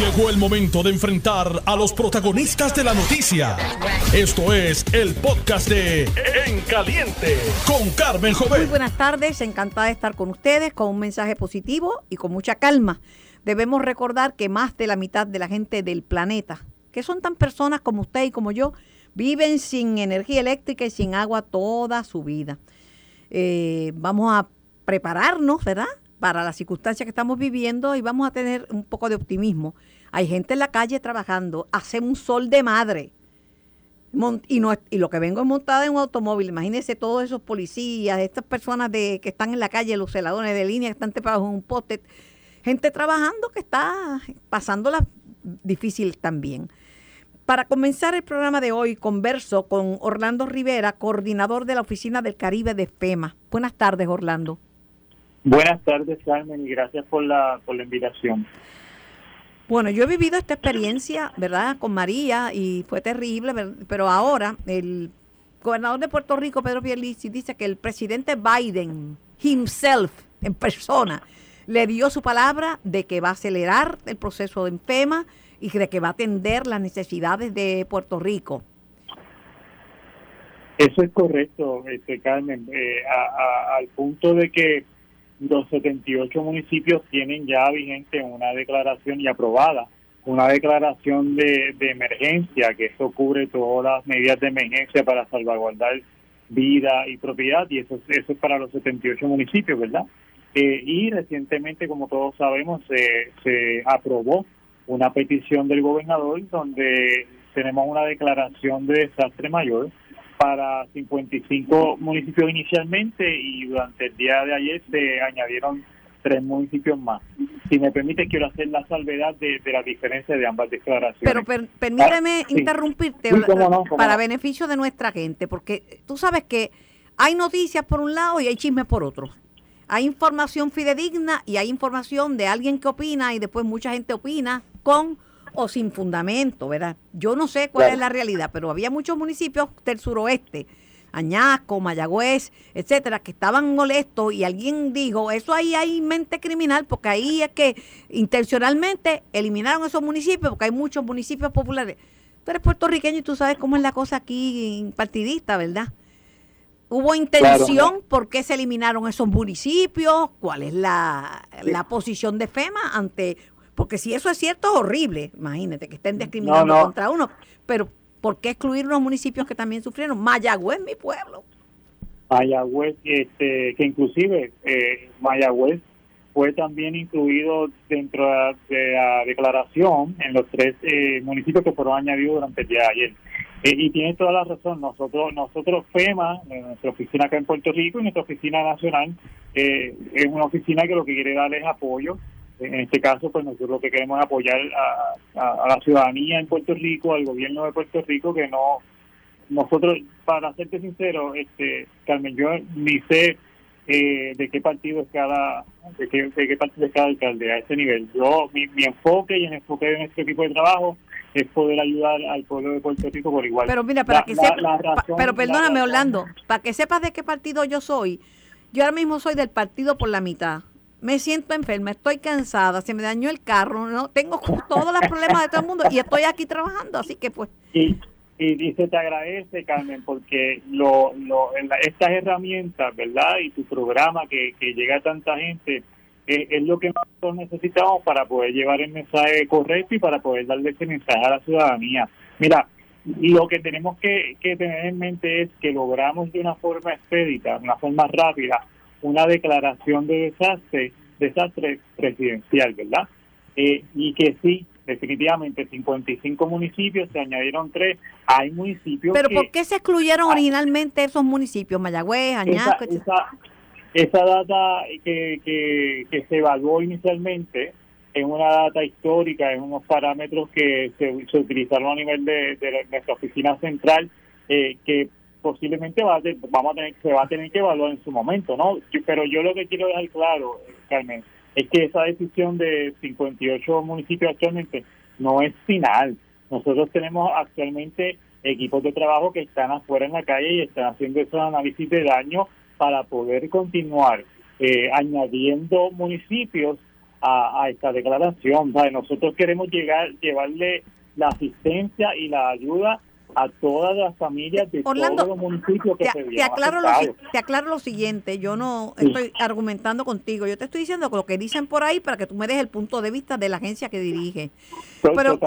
Llegó el momento de enfrentar a los protagonistas de la noticia. Esto es el podcast de En Caliente con Carmen Muy Jovet. buenas tardes, encantada de estar con ustedes con un mensaje positivo y con mucha calma. Debemos recordar que más de la mitad de la gente del planeta, que son tan personas como usted y como yo, viven sin energía eléctrica y sin agua toda su vida. Eh, vamos a prepararnos, ¿verdad? Para las circunstancias que estamos viviendo y vamos a tener un poco de optimismo. Hay gente en la calle trabajando, hace un sol de madre. Y, no, lo que vengo es montada en un automóvil. Imagínense todos esos policías, estas personas de, que están en la calle, los celadores de línea que están trepados en un poste. Gente trabajando que está pasándola difícil también. Para comenzar el programa de hoy, converso con Orlando Rivera, coordinador de la Oficina del Caribe de FEMA. Buenas tardes, Orlando. Buenas tardes, Carmen, y gracias por la, por la invitación. Bueno, yo he vivido esta experiencia, ¿verdad?, con María y fue terrible, pero ahora el gobernador de Puerto Rico, Pedro Pierluisi, dice que el presidente Biden himself, en persona, le dio su palabra de que va a acelerar el proceso de FEMA y de que va a atender las necesidades de Puerto Rico. Eso es correcto, este, Carmen, eh, a- a- al punto de que los 78 municipios tienen ya vigente una declaración y aprobada una declaración de, de emergencia, que eso cubre todas las medidas de emergencia para salvaguardar vida y propiedad, y eso, es- eso es para los 78 municipios, ¿verdad? Eh, y recientemente, como todos sabemos, se, se aprobó una petición del gobernador donde tenemos una declaración de desastre mayor para 55 municipios inicialmente y durante el día de ayer se añadieron tres municipios más. Si me permite, quiero hacer la salvedad de, de la diferencia de ambas declaraciones. Pero per- permíteme Ah, sí. interrumpirte Sí, cómo no, cómo para no. beneficio de nuestra gente, porque tú sabes que hay noticias por un lado y hay chismes por otro. Hay información fidedigna y hay información de alguien que opina y después mucha gente opina con o sin fundamento, ¿verdad? Yo no sé cuál Claro. es la realidad, pero había muchos municipios del suroeste, Añasco, Mayagüez, etcétera, que estaban molestos y alguien dijo, eso ahí hay mente criminal, porque ahí es que intencionalmente eliminaron esos municipios, porque hay muchos municipios populares. Tú eres puertorriqueño y tú sabes cómo es la cosa aquí partidista, ¿verdad? ¿Hubo intención? ¿Por qué se eliminaron esos municipios? ¿Cuál es la, la posición de FEMA ante...? Porque si eso es cierto, es horrible. Imagínate que estén discriminando No, no. contra uno. Pero ¿por qué excluir unos municipios que también sufrieron? Mayagüez, mi pueblo. Mayagüez, este, que inclusive eh, Mayagüez fue también incluido dentro de la declaración en los tres eh, municipios que fueron añadidos durante el día de ayer. Eh, y tiene toda la razón, nosotros, nosotros FEMA, nuestra oficina acá en Puerto Rico y nuestra oficina nacional, eh, es una oficina que lo que quiere darles apoyo. En este caso, pues nosotros lo que queremos es apoyar a, a- a la ciudadanía en Puerto Rico, al gobierno de Puerto Rico, que no, nosotros, para serte sincero, este, Carmen, yo ni sé eh, de qué partido es cada, de qué, de qué partido es cada alcalde a ese nivel. Yo, mi, mi enfoque y el enfoque de nuestro equipo de trabajo es poder ayudar al pueblo de Puerto Rico por igual. Pero mira, para La- que la- sepa- la pa- razón- pero perdóname, Orlando, para que sepas de qué partido yo soy, yo ahora mismo soy del partido por la mitad. Me siento enferma, estoy cansada, se me dañó el carro, no tengo todos los problemas de todo el mundo y estoy aquí trabajando, así que pues Y, y, se te agradece, Carmen, porque lo, lo, estas herramientas, ¿verdad? Y tu programa que, que llega a tanta gente, eh, es lo que nosotros necesitamos para poder llevar el mensaje correcto y para poder darle ese mensaje a la ciudadanía. Mira, lo que tenemos que, que tener en mente es que logramos de una forma expedita, una forma rápida, una declaración de desastre, desastre presidencial, ¿verdad? Eh, y que sí, definitivamente 55 municipios, se añadieron tres, hay municipios Pero que ¿por qué se excluyeron Ah. originalmente esos municipios? Mayagüez, Añasco, esa, esa data que, que, que se evaluó inicialmente es una data histórica, es unos parámetros que se, se utilizaron a nivel de, de nuestra oficina central, eh, que posiblemente va a te- vamos a tener, se va a tener que evaluar en su momento, ¿no? Pero yo lo que quiero dejar claro, eh, Carmen, es que esa decisión de 58 municipios actualmente no es final. Nosotros tenemos actualmente equipos de trabajo que están afuera en la calle y están haciendo esos análisis de daño para poder continuar eh, añadiendo municipios a, esta declaración. Nosotros queremos llegar, llevarle la asistencia y la ayuda a todas las familias de todos los municipios que se te aclaro, lo, te aclaro lo siguiente, yo no estoy argumentando contigo, yo te estoy diciendo lo que dicen por ahí para que tú me des el punto de vista de la agencia que dirige. Pero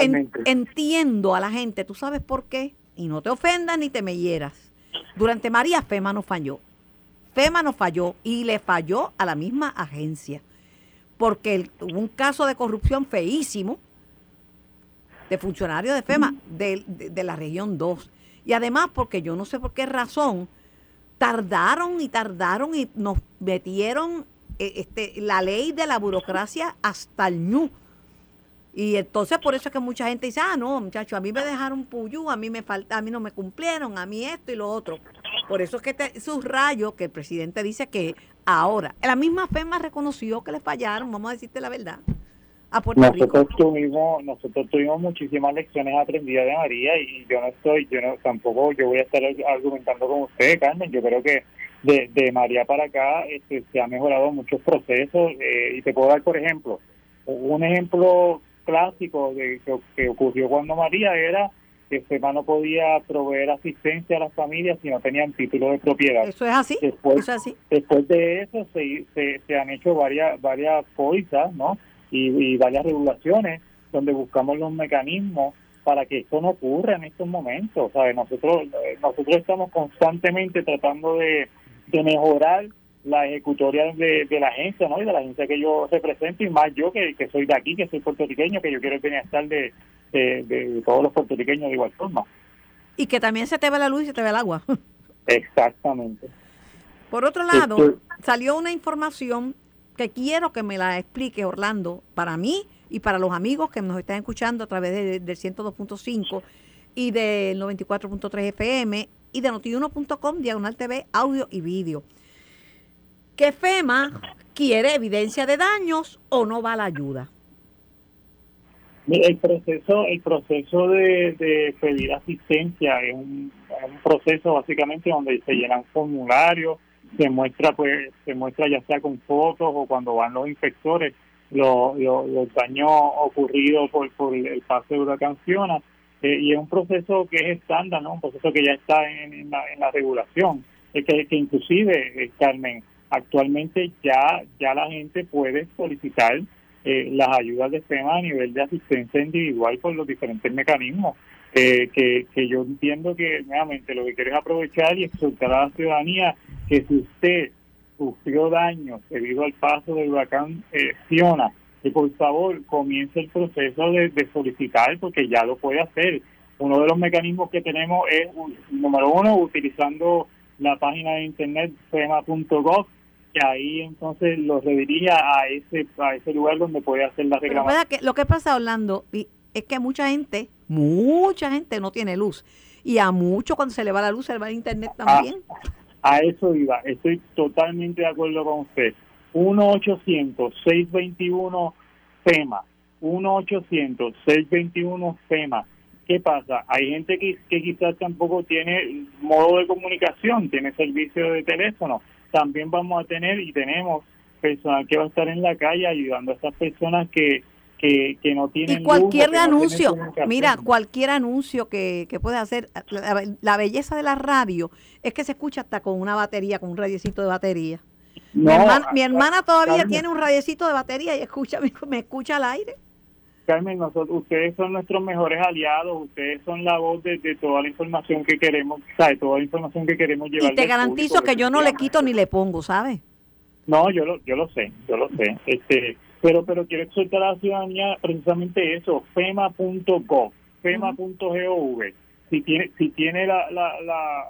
entiendo a la gente, ¿tú sabes por qué? Y no te ofendas ni te me hieras. Durante María FEMA no falló. FEMA no falló y le falló a la misma agencia. Porque hubo un caso de corrupción feísimo de funcionarios de FEMA de, la región 2. Y además porque yo no sé por qué razón tardaron y tardaron y nos metieron eh, este, la ley de la burocracia hasta el ñu. Y entonces por eso es que mucha gente dice, ah, no, muchachos, a mí me dejaron puyú, a mí me falta, a mí no me cumplieron, a mí esto y lo otro. Por eso es que te subrayo que el presidente dice que ahora, la misma FEMA reconoció que le fallaron, vamos a decirte la verdad nosotros Tuvimos, nosotros tuvimos muchísimas lecciones aprendidas de María y yo no estoy, yo no tampoco, yo voy a estar argumentando con usted, Carmen. Yo creo que de, de María para acá este, se ha mejorado muchos procesos eh, y te puedo dar, por ejemplo, un ejemplo clásico de que, ocurrió cuando María era que FEMA no podía proveer asistencia a las familias si no tenían título de propiedad. Eso es así. Después, eso es así. después de eso se, se, se han hecho varias varias pólizas, ¿no? Y, varias regulaciones donde buscamos los mecanismos para que esto no ocurra en estos momentos. ¿sabes? Nosotros, eh, nosotros estamos constantemente tratando de, mejorar la ejecutoria de, la agencia, ¿no? Y de la agencia que yo represento, y más yo que, soy de aquí, que soy puertorriqueño, que yo quiero el bienestar de, de, todos los puertorriqueños de igual forma. Y que también se te ve la luz y se te ve el agua. Exactamente. Por otro lado, salió una información que quiero que me la explique Orlando para mí y para los amigos que nos están escuchando a través de, del 102.5 y del 94.3 FM y de notiuno.com, diagonal TV, audio y vídeo. Que FEMA quiere evidencia de daños o no va la ayuda. El proceso, el proceso de, pedir asistencia es un, proceso básicamente donde se llenan formularios, se muestra pues se muestra ya sea con fotos o cuando van los inspectores los, los, daños ocurridos por, por el paso de huracán Fiona. Eh, y es un proceso que es estándar no un proceso que ya está en, la, en la regulación. Es que, que inclusive eh, Carmen actualmente ya ya la gente puede solicitar eh, las ayudas de FEMA a nivel de asistencia individual por los diferentes mecanismos. Eh, que, que yo entiendo que nuevamente lo que quiero es aprovechar y exhortar a la ciudadanía que si usted sufrió daño debido al paso del huracán eh, Fiona, que por favor comience el proceso de, solicitar porque ya lo puede hacer. Uno de los mecanismos que tenemos es, número uno, utilizando la página de internet fema.gov, que ahí entonces lo redirige a ese a ese lugar donde puede hacer la reclamación. Que lo que pasa, Orlando, es que mucha gente, mucha gente no tiene luz. Y a mucho cuando se le va la luz se le va el internet ah, también. A, eso iba, estoy totalmente de acuerdo con usted. 1-800-621-FEMA. 1-800-621 FEMA. ¿Qué pasa? Hay gente que, que quizás tampoco tiene modo de comunicación, tiene servicio de teléfono. También vamos a tener y tenemos personal que va a estar en la calle ayudando a esas personas que que, no tienen y cualquier anuncio mira cualquier anuncio que, que hacer la, belleza de la radio es que se escucha hasta con una batería con un radiecito de batería mi, hermana, todavía tiene un radiecito de batería y escucha me, escucha al aire Carmen, nosotros, ustedes son nuestros mejores aliados, ustedes son la voz de, toda la información que queremos, ¿sabes? Toda la información que queremos llevar. Y te garantizo que yo no le quito ni le pongo, ¿sabes? No, yo lo, yo lo sé, yo lo sé. Este, pero, pero quiero exhortar a la ciudadanía precisamente eso, fema.gov, fema.gov. Si tiene, si tiene la, la, la,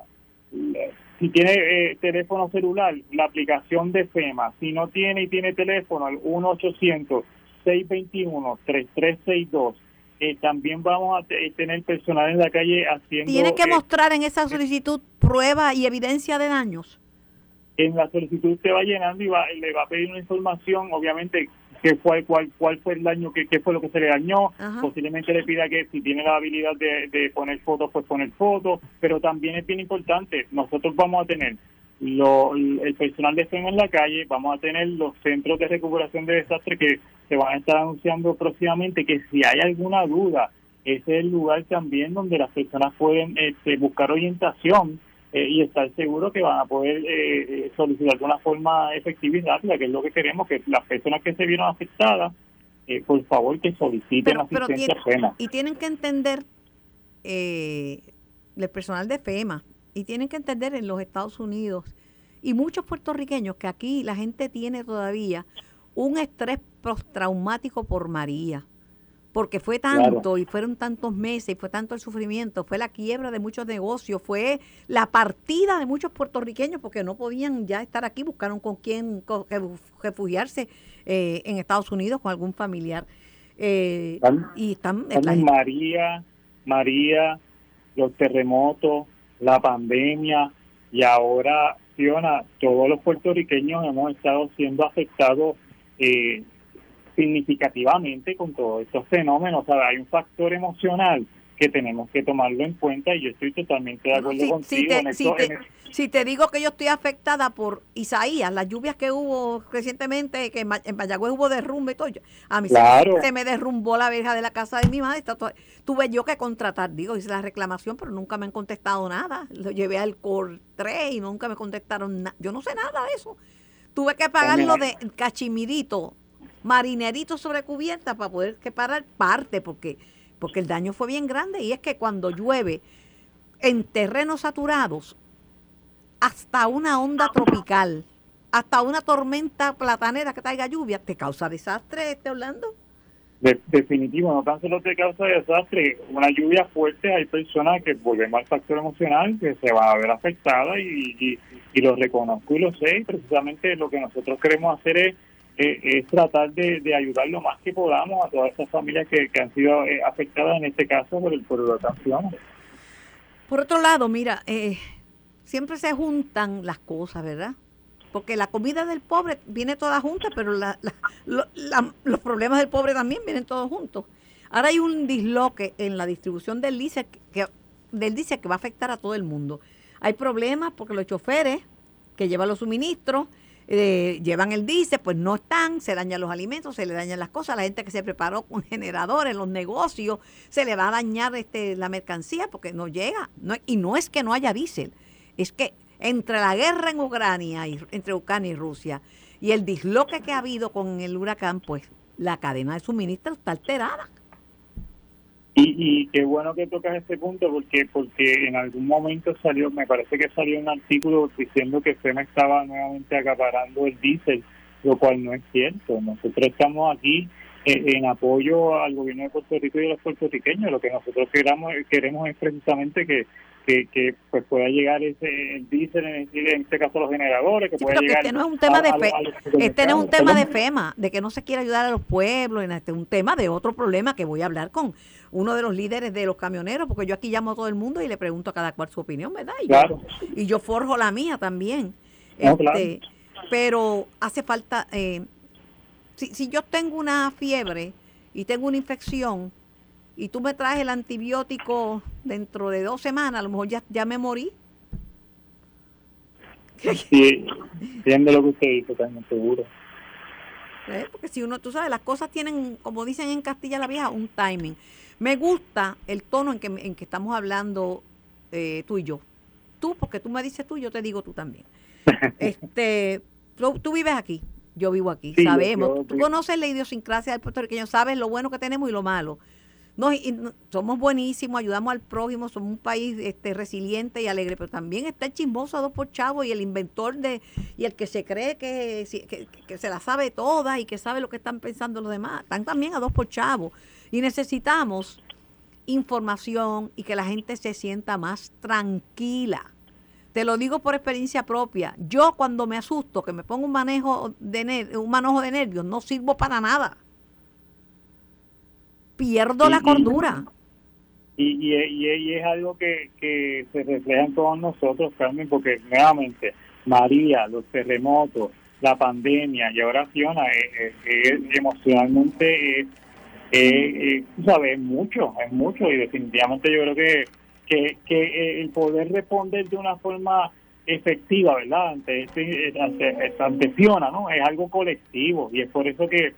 si tiene eh, teléfono celular, la aplicación de FEMA. Si no tiene y tiene teléfono, al 1-800-621-3362. Eh, también vamos a tener personal en la calle haciendo... ¿Tiene que mostrar en esa solicitud prueba y evidencia de daños? En la solicitud usted va llenando y va, le va a pedir una información, obviamente qué fue, cuál, cuál fue el daño, qué, qué fue lo que se le dañó. Posiblemente le pida que si tiene la habilidad de, poner fotos, pues poner fotos. Pero también es bien importante, nosotros vamos a tener lo, el personal de FEMA en la calle, vamos a tener los centros de recuperación de desastres que se van a estar anunciando próximamente que si hay alguna duda, ese es el lugar también donde las personas pueden este, buscar orientación eh, y estar seguros que van a poder eh, solicitar de una forma efectiva y rápida, que es lo que queremos, que las personas que se vieron afectadas, por favor que soliciten asistencia FEMA. Y tienen que entender el personal de FEMA, y tienen que entender en los Estados Unidos y muchos puertorriqueños que aquí la gente tiene todavía un estrés postraumático por María, porque fue tanto y fueron tantos meses y fue tanto el sufrimiento, fue la quiebra de muchos negocios, fue la partida de muchos puertorriqueños porque no podían ya estar aquí, buscaron con quién refugiarse eh, en Estados Unidos con algún familiar. Eh, y están, María, María, los terremotos, la pandemia y ahora, Fiona, todos los puertorriqueños hemos estado siendo afectados eh, significativamente con todos estos fenómenos. O sea, hay un factor emocional que tenemos que tomarlo en cuenta y yo estoy totalmente de acuerdo contigo. Si te, digo que yo estoy afectada por Isaías, las lluvias que hubo recientemente, que en Mayagüez hubo derrumbe y todo, a mí se, me derrumbó la verja de la casa de mi madre, tuve yo que contratar, digo, hice la reclamación, pero nunca me han contestado nada, lo llevé al COR 3 y nunca me contestaron nada, yo no sé nada de eso. Tuve que pagarlo de cachimirito, marinerito sobre cubierta para poder parar parte, porque porque el daño fue bien grande y es que cuando llueve en terrenos saturados, hasta una onda tropical, hasta una tormenta platanera que traiga lluvia, te causa desastre, este Orlando. definitivo, no tan solo te causa desastre, una lluvia fuerte, hay personas que volvemos al factor emocional que se van a ver afectadas y, y lo reconozco y lo sé, y precisamente lo que nosotros queremos hacer es eh, es tratar de, ayudar lo más que podamos a todas esas familias que, han sido eh, afectadas en este caso por el por Por otro lado, mira, eh, siempre se juntan las cosas, ¿verdad? Porque la comida del pobre viene toda junta, pero los problemas del pobre también vienen todos juntos. Ahora hay un disloque en la distribución del que, del diésel que va a afectar a todo el mundo. Hay problemas porque los choferes que llevan los suministros eh, llevan el diésel, pues no están, se dañan los alimentos, se le dañan las cosas, la gente que se preparó con generadores, los negocios, se le va a dañar este, la mercancía porque no llega. No, y no es que no haya diésel, es que entre la guerra en Ucrania, y, entre Ucrania y Rusia, y el disloque que ha habido con el huracán, pues la cadena de suministro está alterada. Y, y qué bueno que tocas este punto porque porque en algún momento salió, me parece que salió un artículo diciendo que FEMA estaba nuevamente acaparando el diésel, lo cual no es cierto. Nosotros estamos aquí eh, en apoyo al gobierno de Puerto Rico y a los puertorriqueños. Lo que nosotros queramos, queremos es precisamente que que, que pues pueda llegar ese el diésel en, este caso los generadores que pueda llegar este no es un tema de este no es un tema de FEMA de que no se quiere ayudar a los pueblos este es un tema de otro problema que voy a hablar con uno de los líderes de los camioneros porque yo aquí llamo a todo el mundo y le pregunto a cada cual su opinión verdad y, yo, y yo forjo la mía también este, pero hace falta eh, si, si yo tengo una fiebre y tengo una infección y tú me traes el antibiótico dentro de dos semanas, a lo mejor ya, ya me morí. Sí, entiendo lo que usted dice, también seguro. ¿Eh? Porque si uno, tú sabes, las cosas tienen, como dicen en Castilla la Vieja, un timing. Me gusta el tono en que, en que estamos hablando eh, tú y yo. Tú, porque tú me dices tú, yo te digo tú también. este, tú, vives aquí, yo vivo aquí, sabemos. tú conoces la idiosincrasia del puertorriqueño, sabes lo bueno que tenemos y lo malo. No, y, somos buenísimos, ayudamos al prójimo, somos un país este, resiliente y alegre, pero también está el chismoso a dos por chavo y el inventor de y el que se cree que, que, se la sabe toda y que sabe lo que están pensando los demás. Están también a dos por chavo. Y necesitamos información y que la gente se sienta más tranquila. Te lo digo por experiencia propia. Yo cuando me asusto, que me pongo un manejo de un manojo de nervios, no sirvo para nada pierdo la cordura. Y, y, es algo que, que se refleja en todos nosotros, Carmen, porque nuevamente, María, los terremotos, la pandemia y ahora Fiona, eh, eh, emocionalmente es, eh, sabes, mucho, es mucho y definitivamente yo creo que, que, que el poder responder de una forma efectiva, ¿verdad? Ante, este, ante, ante Fiona, ¿no? Es algo colectivo y es por eso que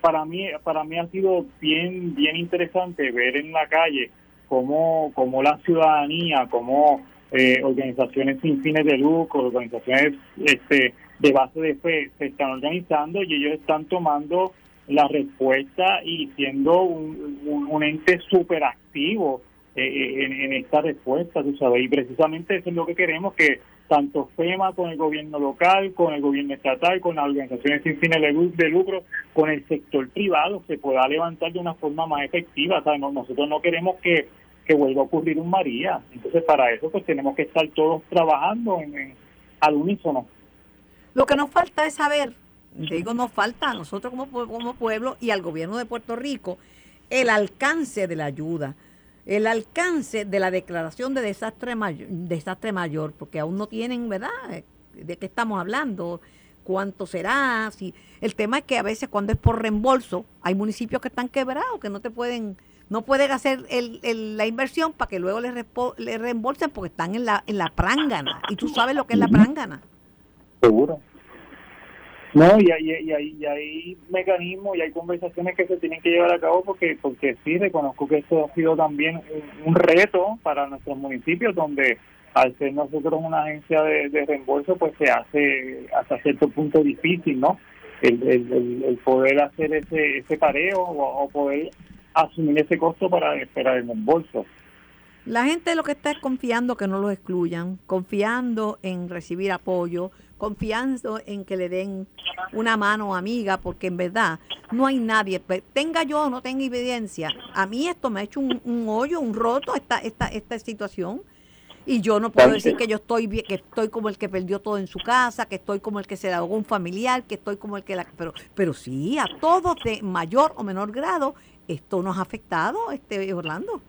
para mí para mí ha sido bien bien interesante ver en la calle cómo, cómo la ciudadanía, cómo eh, organizaciones sin fines de lucro, organizaciones este, de base de fe se están organizando y ellos están tomando la respuesta y siendo un, ente súper activo eh, eh, en, en, esta respuesta, tú sabes, y precisamente eso es lo que queremos, que tanto FEMA con el gobierno local, con el gobierno estatal, con las organizaciones sin fines de lucro, con el sector privado, se pueda levantar de una forma más efectiva. ¿sabes? Nosotros no queremos que, que vuelva a ocurrir un María. Entonces, para eso pues tenemos que estar todos trabajando en, al unísono. Lo que nos falta es saber, digo, nos falta a nosotros como, como pueblo y al gobierno de Puerto Rico el alcance de la ayuda el alcance de la declaración de desastre mayor, desastre mayor, porque aún no tienen, ¿verdad? ¿De qué estamos hablando? ¿Cuánto será? Si, el tema es que a veces cuando es por reembolso, hay municipios que están quebrados, que no te pueden, no pueden hacer el, la inversión para que luego les, le reembolsen porque están en la, en la prángana. Y tú sabes lo que es la prángana. Seguro. No, y hay, y, hay, y hay mecanismos y hay conversaciones que se tienen que llevar a cabo porque porque sí reconozco que esto ha sido también un, reto para nuestros municipios donde al ser nosotros una agencia de, reembolso pues se hace hasta cierto punto difícil, ¿no? El, el, poder hacer ese, ese pareo o, poder asumir ese costo para esperar el reembolso. La gente lo que está es confiando que no los excluyan, confiando en recibir apoyo, confiando en que le den una mano amiga, porque en verdad no hay nadie, tenga yo o no tenga evidencia, a mí esto me ha hecho un, hoyo, un roto esta, esta, esta situación. Y yo no puedo decir que yo estoy que estoy como el que perdió todo en su casa, que estoy como el que se le ahogó un familiar, que estoy como el que la pero pero sí, a todos de mayor o menor grado esto nos ha afectado, este Orlando.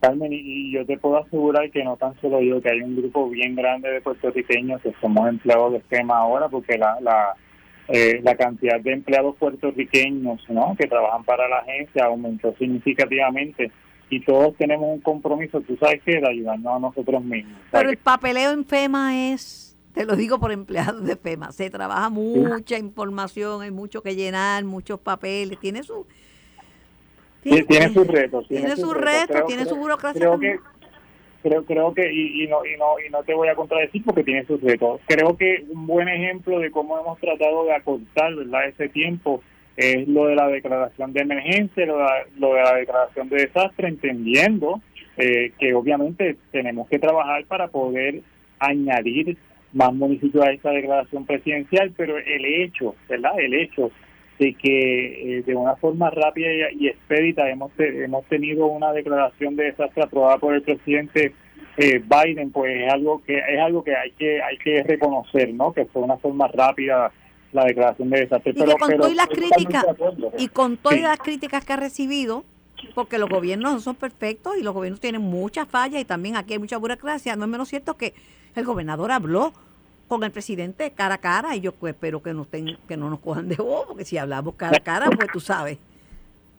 Carmen, y yo te puedo asegurar que no tan solo yo, que hay un grupo bien grande de puertorriqueños que somos empleados de esquema ahora, porque la, la, eh, la cantidad de empleados puertorriqueños ¿no? que trabajan para la agencia aumentó significativamente y todos tenemos un compromiso, tú sabes que de ayudarnos a nosotros mismos. Pero el papeleo en FEMA es, te lo digo por empleados de FEMA, se trabaja mucha información, hay mucho que llenar, muchos papeles, tiene su tiene, sus retos. Tiene, sus retos, tiene su burocracia. Creo que, creo, creo que, y, no, y, no, y no te voy a contradecir porque tiene sus retos. Creo que un buen ejemplo de cómo hemos tratado de acortar ¿verdad? ese tiempo es lo de la declaración de emergencia, lo de, lo de la declaración de desastre, entendiendo eh, que obviamente tenemos que trabajar para poder añadir más municipios a esta declaración presidencial, pero el hecho, ¿verdad? El hecho de que eh, de una forma rápida y, expedita hemos, hemos tenido una declaración de desastre aprobada por el presidente eh, Biden, pues es algo que es algo que hay que hay que reconocer, ¿no? Que fue una forma rápida la declaración de desastre. Y con todas las críticas y con todas las críticas que ha recibido, porque los gobiernos no son perfectos y los gobiernos tienen muchas fallas y también aquí hay mucha burocracia. No es menos cierto que el gobernador habló con el presidente cara a cara y yo pues, espero que, no que no nos cojan de bobo, porque si hablamos cara a cara, pues tú sabes.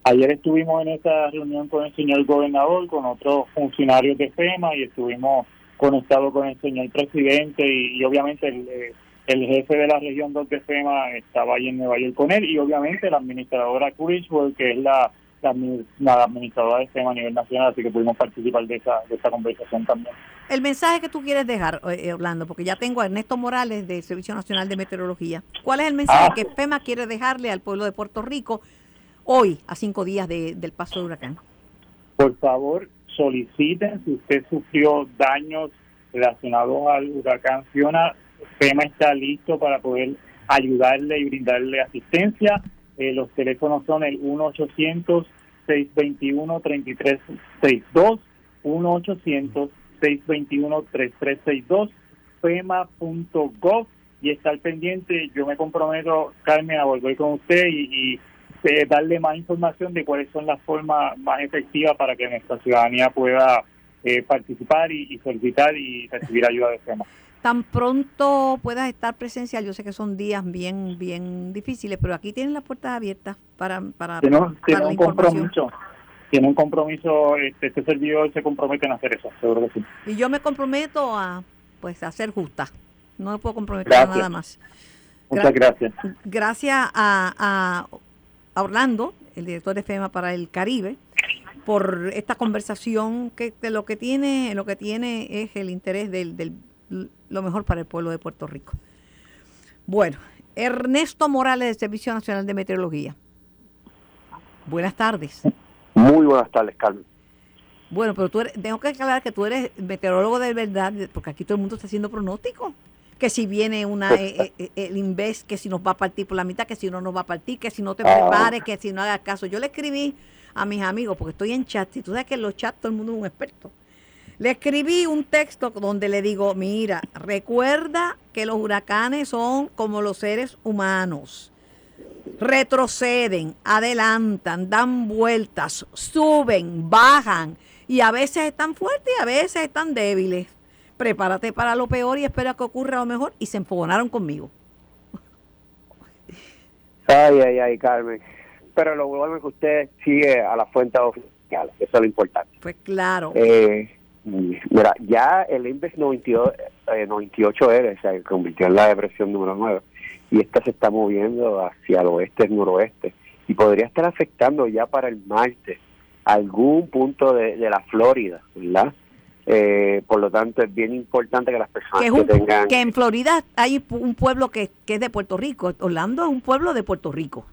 Ayer estuvimos en esta reunión con el señor gobernador, con otros funcionarios de FEMA y estuvimos conectados con el señor presidente y, obviamente el, eh, el, jefe de la región 2 de FEMA estaba ahí en Nueva York con él y obviamente la administradora Criswell, que es la la, administradora de tema a nivel nacional, así que pudimos participar de esa, de esa conversación también. El mensaje que tú quieres dejar, eh, Orlando, porque ya tengo a Ernesto Morales del Servicio Nacional de Meteorología. ¿Cuál es el mensaje ah. que FEMA quiere dejarle al pueblo de Puerto Rico hoy, a cinco días del paso del huracán? Por favor, soliciten si usted sufrió daños relacionados al huracán Fiona. FEMA está listo para poder ayudarle y brindarle asistencia eh, los teléfonos son el 1-800-621-3362, 1-800-621-3362, FEMA.gov y estar pendiente. Yo me comprometo, Carmen, a volver con usted y, y eh, darle más información de cuáles son las formas más efectivas para que nuestra ciudadanía pueda eh, participar y, y solicitar y recibir ayuda de FEMA tan pronto puedas estar presencial, yo sé que son días bien, bien difíciles, pero aquí tienen las puertas abiertas para, para, tiene, un compromiso. Tiene un compromiso, este, este, servidor se compromete en hacer eso, seguro que sí. Y yo me comprometo a, pues, a ser justa. No me puedo comprometer a nada más. Muchas gracias. Gracias a, a Orlando, el director de FEMA para el Caribe, por esta conversación que, lo que tiene lo que tiene es el interés del, del lo mejor para el pueblo de Puerto Rico. Bueno, Ernesto Morales del Servicio Nacional de Meteorología. Buenas tardes. Muy buenas tardes, Carmen. Bueno, pero tú eres, tengo que aclarar que tú eres meteorólogo de verdad, porque aquí todo el mundo está haciendo pronóstico. Que si viene una eh, eh, eh, el Inves, que si nos va a partir por la mitad, que si no nos va a partir, que si no te prepares, que si no hagas caso. Yo le escribí a mis amigos, porque estoy en chat, y tú sabes que en los chats todo el mundo es un experto. Le escribí un texto donde le digo, mira, recuerda que los huracanes son como los seres humanos. Retroceden, adelantan, dan vueltas, suben, bajan y a veces están fuertes y a veces están débiles. Prepárate para lo peor y espera que ocurra lo mejor. Y se enfogonaron conmigo. Ay, ay, ay, Carmen. Pero lo bueno es que usted sigue a la fuente oficial. Eso es lo importante. Pues claro. Eh, Mira, ya el índice 98, eh, 98R se convirtió en la depresión número 9 y esta se está moviendo hacia el oeste, noroeste y podría estar afectando ya para el martes algún punto de, la Florida, ¿verdad? Eh, por lo tanto, es bien importante que las personas que, tengan... Que en Florida hay un pueblo que, que es de Puerto Rico. Orlando es un pueblo de Puerto Rico.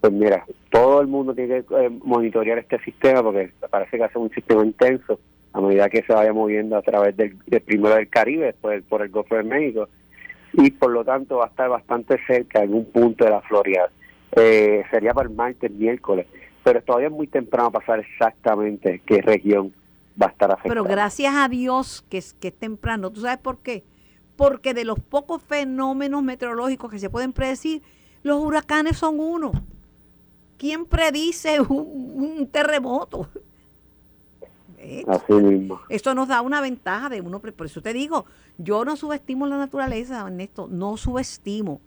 Pues mira, todo el mundo tiene que eh, monitorear este sistema porque parece que hace un sistema intenso a medida que se vaya moviendo a través del, primero del Caribe, después por el Golfo de México, y por lo tanto va a estar bastante cerca en un punto de la Florida. Eh, sería para el martes, miércoles, pero todavía es muy temprano para saber exactamente qué región va a estar afectada. Pero gracias a Dios que es, que es temprano. ¿Tú sabes por qué? Porque de los pocos fenómenos meteorológicos que se pueden predecir, los huracanes son uno. ¿Quién predice un terremoto? Así mismo. Esto nos da una ventaja de uno, por eso te digo, yo no subestimo la naturaleza, Ernesto, no subestimo.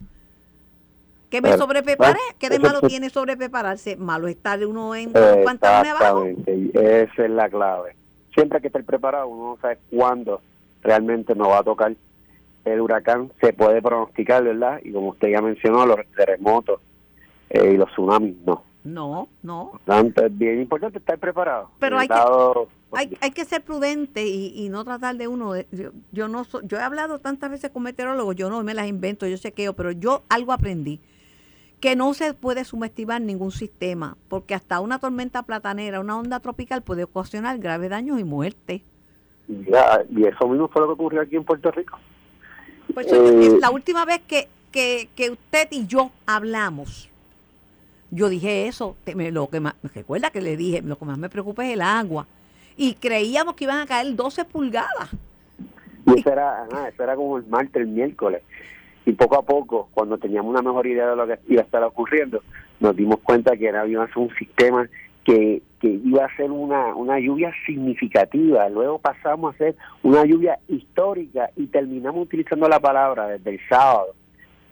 Que me sobreprepare, ¿qué de malo tiene sobreprepararse? Malo estar uno en un pantalones abajo. Esa es la clave. Siempre que estar preparado, uno no sabe cuándo realmente nos va a tocar el huracán. Se puede pronosticar, ¿verdad? Y como usted ya mencionó, los terremotos eh, y los tsunamis no. No, no. es bien importante estar preparado. Pero hay que, hay, hay, que ser prudente y, no tratar de uno. yo, no yo he hablado tantas veces con meteorólogos, yo no me las invento, yo chequeo, pero yo algo aprendí. Que no se puede subestimar ningún sistema, porque hasta una tormenta platanera, una onda tropical puede ocasionar graves daños y muerte. Ya, y eso mismo fue lo que ocurrió aquí en Puerto Rico. Pues eh, la última vez que, que, que usted y yo hablamos, yo dije eso, lo que más, recuerda que le dije, lo que más me preocupa es el agua. Y creíamos que iban a caer 12 pulgadas. Y eso era, como el martes, el miércoles. Y poco a poco, cuando teníamos una mejor idea de lo que iba a estar ocurriendo, nos dimos cuenta que era, iba a ser un sistema que, que iba a ser una, una lluvia significativa. Luego pasamos a hacer una lluvia histórica y terminamos utilizando la palabra desde el sábado,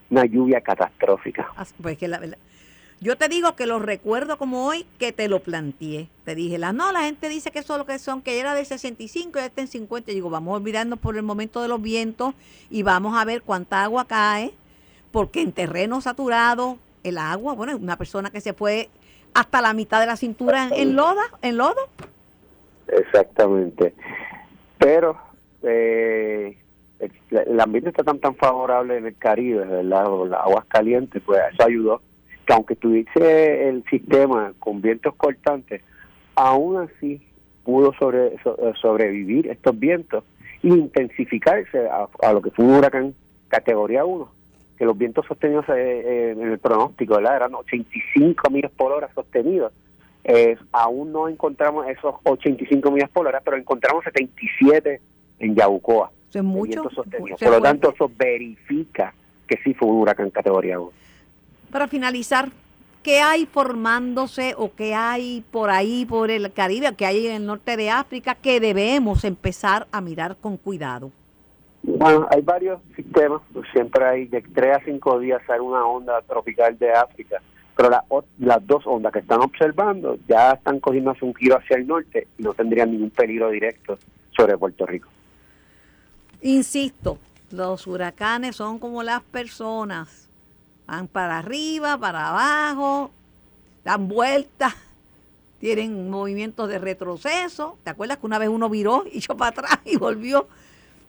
una lluvia catastrófica. Pues que la, yo te digo que lo recuerdo como hoy que te lo planteé. Te dije, la, no, la gente dice que eso es lo que son, que era de 65 y está en 50. Y digo, vamos a olvidarnos por el momento de los vientos y vamos a ver cuánta agua cae, porque en terreno saturado, el agua, bueno, una persona que se fue hasta la mitad de la cintura en, loda, en lodo. Exactamente. Pero eh, el, ambiente está tan tan favorable en el Caribe, ¿verdad? Las aguas calientes, pues eso ayudó aunque tuviese el sistema con vientos cortantes, aún así pudo sobre, sobrevivir estos vientos e intensificarse a, lo que fue un huracán categoría 1, que los vientos sostenidos eh, eh, en el pronóstico ¿verdad? eran 85 millas por hora sostenidos. Eh, aún no encontramos esos 85 millas por hora, pero encontramos 77 en Yabucoa. es mucho. Por lo tanto, eso verifica que sí fue un huracán categoría 1 para finalizar, ¿qué hay formándose o qué hay por ahí, por el Caribe, qué hay en el norte de África que debemos empezar a mirar con cuidado? Bueno, hay varios sistemas, siempre hay de tres a cinco días hay una onda tropical de África, pero las dos ondas que están observando ya están cogiendo un giro hacia el norte y no tendrían ningún peligro directo sobre Puerto Rico. Insisto, los huracanes son como las personas Van para arriba, para abajo, dan vueltas, tienen movimientos de retroceso. ¿Te acuerdas que una vez uno viró y echó para atrás y volvió?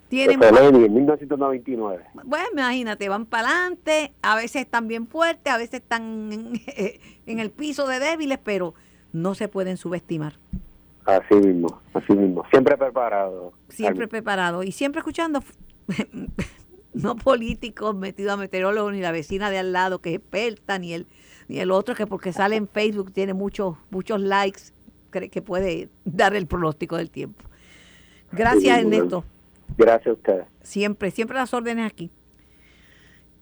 Tienen en 1999. Bueno, imagínate, van para adelante, a veces están bien fuertes, a veces están en, el piso de débiles, pero no se pueden subestimar. Así mismo, así mismo. Siempre preparado. Siempre preparado. Y siempre escuchando, no políticos metidos a meteorólogos, ni la vecina de al lado que es experta, ni el, ni el otro que porque sale en Facebook tiene muchos, muchos likes, cree que puede dar el pronóstico del tiempo. Gracias, Ernesto. Gracias a ustedes. Siempre, siempre las órdenes aquí.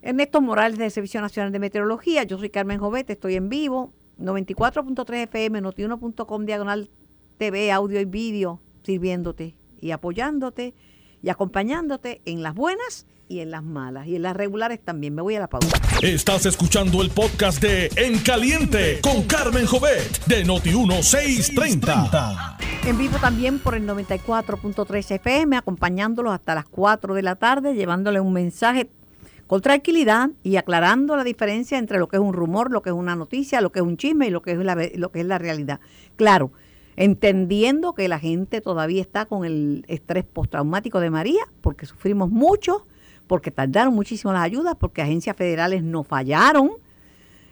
Ernesto Morales de Servicio Nacional de Meteorología, yo soy Carmen Jovete, estoy en vivo, 94.3 FM, notiuno.com, diagonal TV, audio y vídeo, sirviéndote y apoyándote y acompañándote en las buenas y en las malas y en las regulares también. Me voy a la pausa. Estás escuchando el podcast de En Caliente con Carmen Jovet de Noti 1630. En vivo también por el 94.3 FM, acompañándolos hasta las 4 de la tarde, llevándole un mensaje con tranquilidad y aclarando la diferencia entre lo que es un rumor, lo que es una noticia, lo que es un chisme y lo que es la, lo que es la realidad. Claro, entendiendo que la gente todavía está con el estrés postraumático de María, porque sufrimos mucho, porque tardaron muchísimo las ayudas, porque agencias federales no fallaron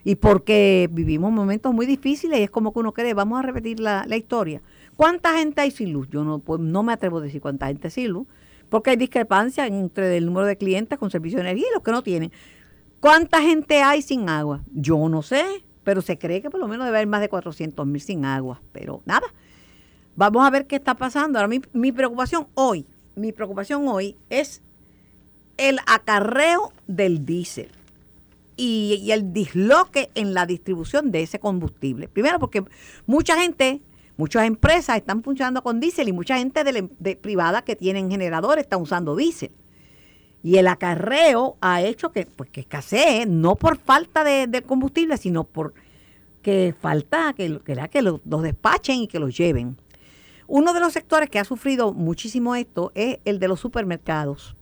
y porque vivimos momentos muy difíciles y es como que uno cree, vamos a repetir la, la historia. ¿Cuánta gente hay sin luz? Yo no, pues, no me atrevo a decir cuánta gente sin luz, porque hay discrepancia entre el número de clientes con servicio de energía y los que no tienen. ¿Cuánta gente hay sin agua? Yo no sé, pero se cree que por lo menos debe haber más de 400 mil sin agua. Pero nada, vamos a ver qué está pasando. Ahora, mi, mi preocupación hoy, mi preocupación hoy es el acarreo del diésel y, el disloque en la distribución de ese combustible. Primero porque mucha gente Muchas empresas están funcionando con diésel y mucha gente de, privada que tienen generadores está usando diésel. Y el acarreo ha hecho que, pues, que escasee, no por falta de, combustible, sino por que falta que, que, que los despachen y que los lleven. Uno de los sectores que ha sufrido muchísimo esto es el de los supermercados,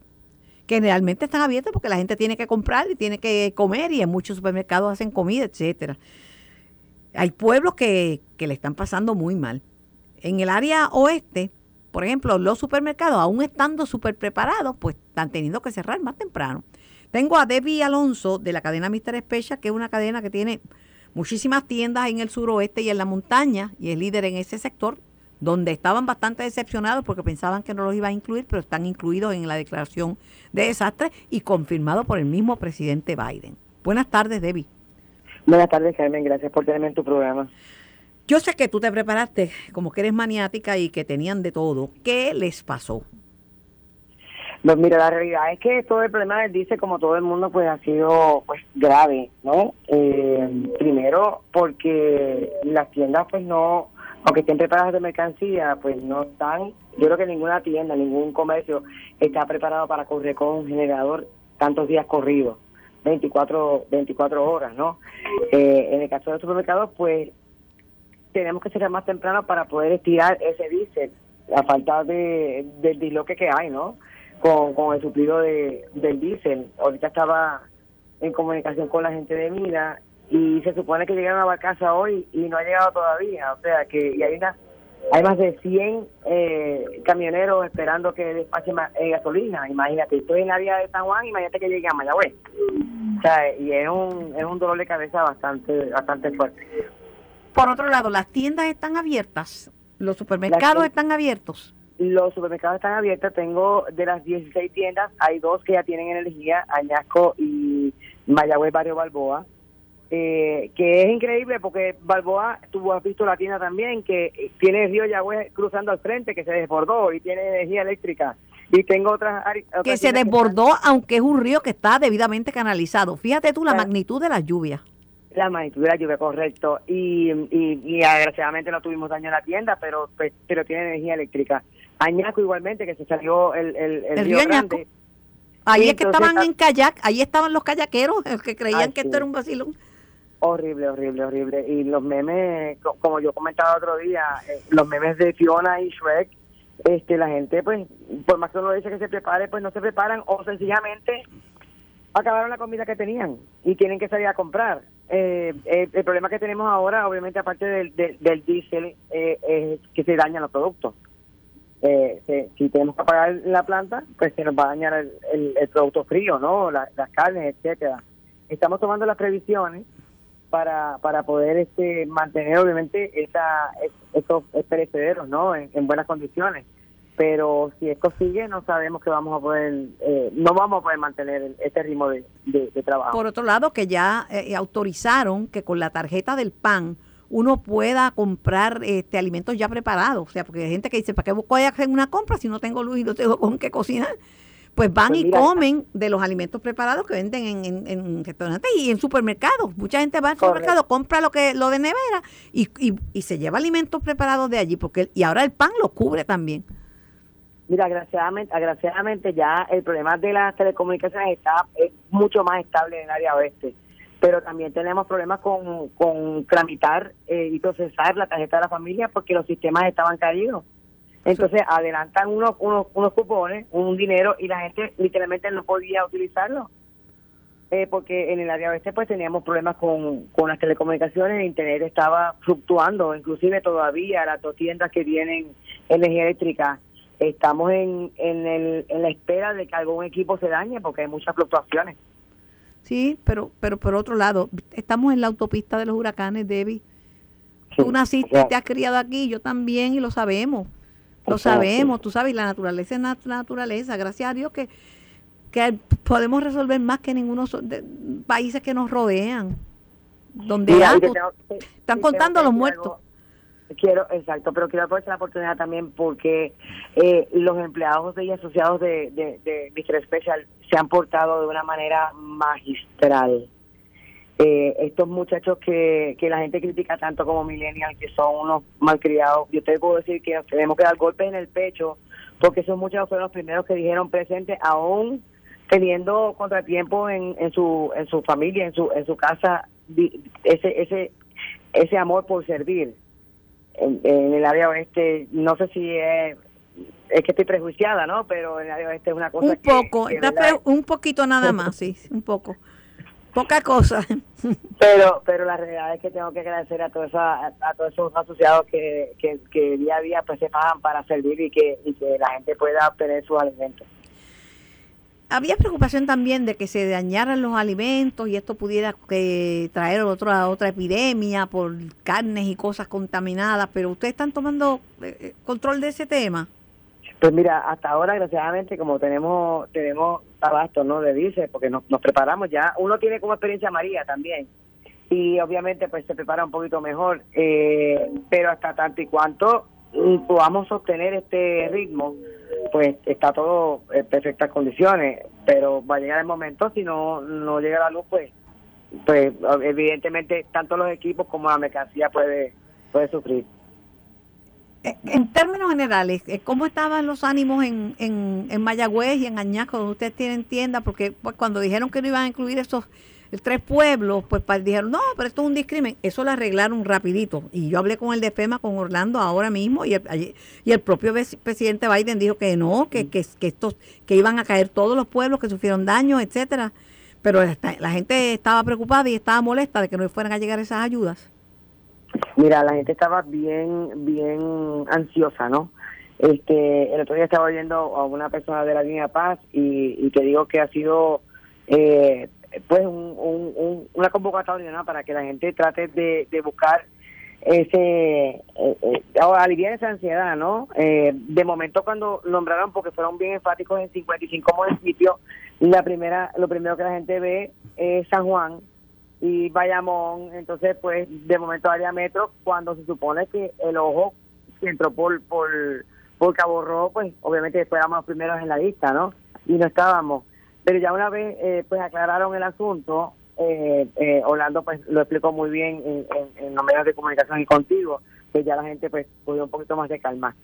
que generalmente están abiertos porque la gente tiene que comprar y tiene que comer y en muchos supermercados hacen comida, etcétera. Hay pueblos que, le están pasando muy mal. En el área oeste, por ejemplo, los supermercados, aún estando súper preparados, pues están teniendo que cerrar más temprano. Tengo a Debbie Alonso de la cadena Mister Special, que es una cadena que tiene muchísimas tiendas en el suroeste y en la montaña, y es líder en ese sector, donde estaban bastante decepcionados porque pensaban que no los iba a incluir, pero están incluidos en la declaración de desastre y confirmado por el mismo presidente Biden. Buenas tardes, Debbie. Buenas tardes, Carmen. Gracias por tenerme en tu programa. Yo sé que tú te preparaste como que eres maniática y que tenían de todo. ¿Qué les pasó? Pues mira, la realidad es que todo el problema del dice, como todo el mundo, pues ha sido pues grave, ¿no? Eh, primero porque las tiendas pues no, aunque estén preparadas de mercancía, pues no están, yo creo que ninguna tienda, ningún comercio está preparado para correr con un generador tantos días corridos. 24, 24 horas, ¿no? Eh, en el caso de los supermercados, pues tenemos que ser más temprano para poder estirar ese diésel, a falta de, del disloque que hay, ¿no? Con, con el suplido de, del diésel. Ahorita estaba en comunicación con la gente de Mina y se supone que llegaron a Barcaza hoy y no ha llegado todavía. O sea que y hay una hay más de 100 eh, camioneros esperando que despachen eh, gasolina. Imagínate, estoy en la vía de San Juan, imagínate que llegue a Mayagüez. O sea, y es un, es un dolor de cabeza bastante, bastante fuerte. Por otro lado, las tiendas están abiertas, los supermercados están abiertos. Los supermercados están abiertos, tengo de las 16 tiendas, hay dos que ya tienen energía, Añasco y Mayagüez Barrio Balboa eh, que es increíble porque Balboa, tú has visto la tienda también, que tiene el río Yagüe cruzando al frente, que se desbordó y tiene energía eléctrica. Y tengo otras, que se desbordó, aunque es un río que está debidamente canalizado. Fíjate tú la magnitud de la lluvia. La magnitud de la lluvia, correcto. Y, y, desgraciadamente no tuvimos daño en la tienda, pero pues, pero tiene energía eléctrica. Añaco igualmente, que se salió el, el, río, Grande. Ahí es que estaban en kayak, ahí estaban los kayakeros que creían que esto era un vacilón. Horrible, horrible, horrible. Y los memes, como yo comentaba otro día, eh, los memes de Fiona y Shrek, este, la gente, pues, por más que uno dice que se prepare, pues no se preparan o sencillamente acabaron la comida que tenían y tienen que salir a comprar. eh, el, problema que tenemos ahora, obviamente, aparte del, del, diésel, eh, es que se dañan los productos. Eh, si tenemos que apagar la planta, pues se nos va a dañar el, el, producto frío, ¿no? las carnes, etcétera. Estamos tomando las previsiones para, para poder este, mantener, obviamente, esa, esos perecederos, ¿no? en buenas condiciones. Pero si esto sigue no sabemos que vamos a poder eh, no vamos a poder mantener este ritmo de, trabajo. Por otro lado que ya eh, autorizaron que con la tarjeta del PAN uno pueda comprar este alimentos ya preparados. O sea porque hay gente que dice para qué voy a hacer una compra si no tengo luz y no tengo con qué cocinar pues van pues y comen de los alimentos preparados que venden en, en, restaurantes y en supermercados. Mucha gente va al supermercado, compra lo que lo de nevera y, y, y se lleva alimentos preparados de allí porque y ahora el pan lo cubre también. Mira, agraciadamente, ya el problema de las telecomunicaciones está mucho más estable en el área oeste, pero también tenemos problemas con, con tramitar eh, y procesar la tarjeta de la familia porque los sistemas estaban caídos. Entonces adelantan unos, unos, unos cupones, un dinero y la gente literalmente no podía utilizarlo. Eh, porque en el área oeste pues teníamos problemas con, con las telecomunicaciones, el internet estaba fluctuando, inclusive todavía las dos tiendas que tienen energía eléctrica estamos en, en, el, en la espera de que algún equipo se dañe porque hay muchas fluctuaciones. Sí, pero pero por otro lado, estamos en la autopista de los huracanes, Debbie. tú naciste, te has criado aquí, yo también, y lo sabemos. Lo sabemos, tú sabes, la naturaleza es la naturaleza. Gracias a Dios que, que podemos resolver más que ninguno de países que nos rodean. Donde están contando los muertos. Quiero, exacto, pero quiero aprovechar la oportunidad también porque eh, los empleados y asociados de, de, de Special se han portado de una manera magistral. Eh, estos muchachos que, que la gente critica tanto como millennial, que son unos malcriados, yo te puedo decir que tenemos que dar golpes en el pecho porque esos muchachos fueron los primeros que dijeron presente, aún teniendo contratiempo en, en su en su familia, en su en su casa, ese ese ese amor por servir en, el área oeste, no sé si es, es que estoy prejuiciada, ¿no? Pero en el área oeste es una cosa un poco, un poquito nada más, sí, un poco. Poca cosa. Pero pero la realidad es que tengo que agradecer a todos a, todos esos asociados que, que, que, día a día pues se pagan para servir y que, y que la gente pueda obtener sus alimentos había preocupación también de que se dañaran los alimentos y esto pudiera que traer otra otra epidemia por carnes y cosas contaminadas, pero ustedes están tomando eh, eh, control de ese tema. Pues mira, hasta ahora, desgraciadamente, como tenemos tenemos abasto, ¿no? De dice, porque nos, nos preparamos ya. Uno tiene como experiencia María también. Y obviamente, pues se prepara un poquito mejor. Eh, pero hasta tanto y cuanto podamos sostener este ritmo, pues está todo en perfectas condiciones, pero va a llegar el momento, si no, no llega la luz, pues, pues evidentemente tanto los equipos como la mercancía puede, puede sufrir. Eh, en términos generales, eh, ¿cómo estaban los ánimos en, en, en Mayagüez y en Añasco, donde ustedes tienen tienda? Porque pues, cuando dijeron que no iban a incluir esos tres pueblos, pues dijeron, no, pero esto es un discrimen. Eso lo arreglaron rapidito. Y yo hablé con el de FEMA, con Orlando ahora mismo, y el, y el propio presidente Biden dijo que no, que, que, que, estos, que iban a caer todos los pueblos que sufrieron daño, etcétera. Pero la gente estaba preocupada y estaba molesta de que no fueran a llegar esas ayudas. Mira, la gente estaba bien, bien ansiosa, ¿no? Este, el otro día estaba oyendo a una persona de la línea Paz y, y te digo que ha sido eh, pues un, una convocatoria ¿no? para que la gente trate de, buscar ese eh, eh, aliviar esa ansiedad no eh, de momento cuando nombraron porque fueron bien enfáticos en 55 municipios la primera lo primero que la gente ve es San Juan y Bayamón entonces pues de momento área metro cuando se supone que el ojo que entró por por por Cabo Rojo pues obviamente después éramos los primeros en la lista no y no estábamos pero ya una vez eh, pues aclararon el asunto, eh, eh, Orlando pues lo explicó muy bien en, los medios de comunicación y contigo, que ya la gente pues pudo un poquito más de calma.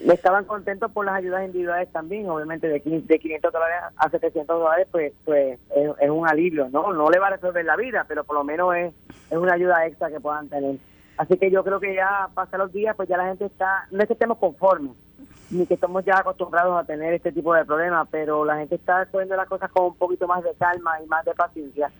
Estaban contentos por las ayudas individuales también, obviamente de, 500 dólares a 700 dólares pues pues es, un alivio, ¿no? No le va a resolver la vida, pero por lo menos es, es una ayuda extra que puedan tener. Así que yo creo que ya pasan los días, pues ya la gente está, no es que estemos conformes, ni que estamos ya acostumbrados a tener este tipo de problemas, pero la gente está poniendo las cosas con un poquito más de calma y más de paciencia.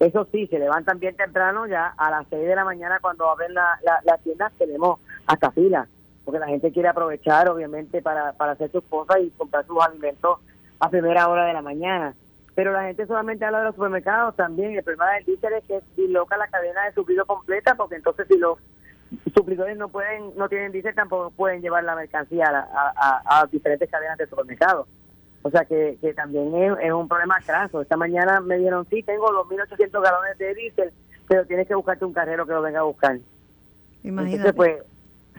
Eso sí, se levantan bien temprano, ya a las 6 de la mañana cuando abren la, la, las tiendas tenemos hasta fila, porque la gente quiere aprovechar obviamente para, para hacer sus cosas y comprar sus alimentos a primera hora de la mañana. Pero la gente solamente habla de los supermercados también. El problema del diésel es que disloca la cadena de suplido completa, porque entonces si los suplidores no pueden no tienen diésel, tampoco pueden llevar la mercancía a, a, a diferentes cadenas de supermercados. O sea que, que también es, es, un problema craso. Esta mañana me dieron, sí, tengo los 1.800 galones de diésel, pero tienes que buscarte un carrero que lo venga a buscar. Imagínate. Entonces, pues,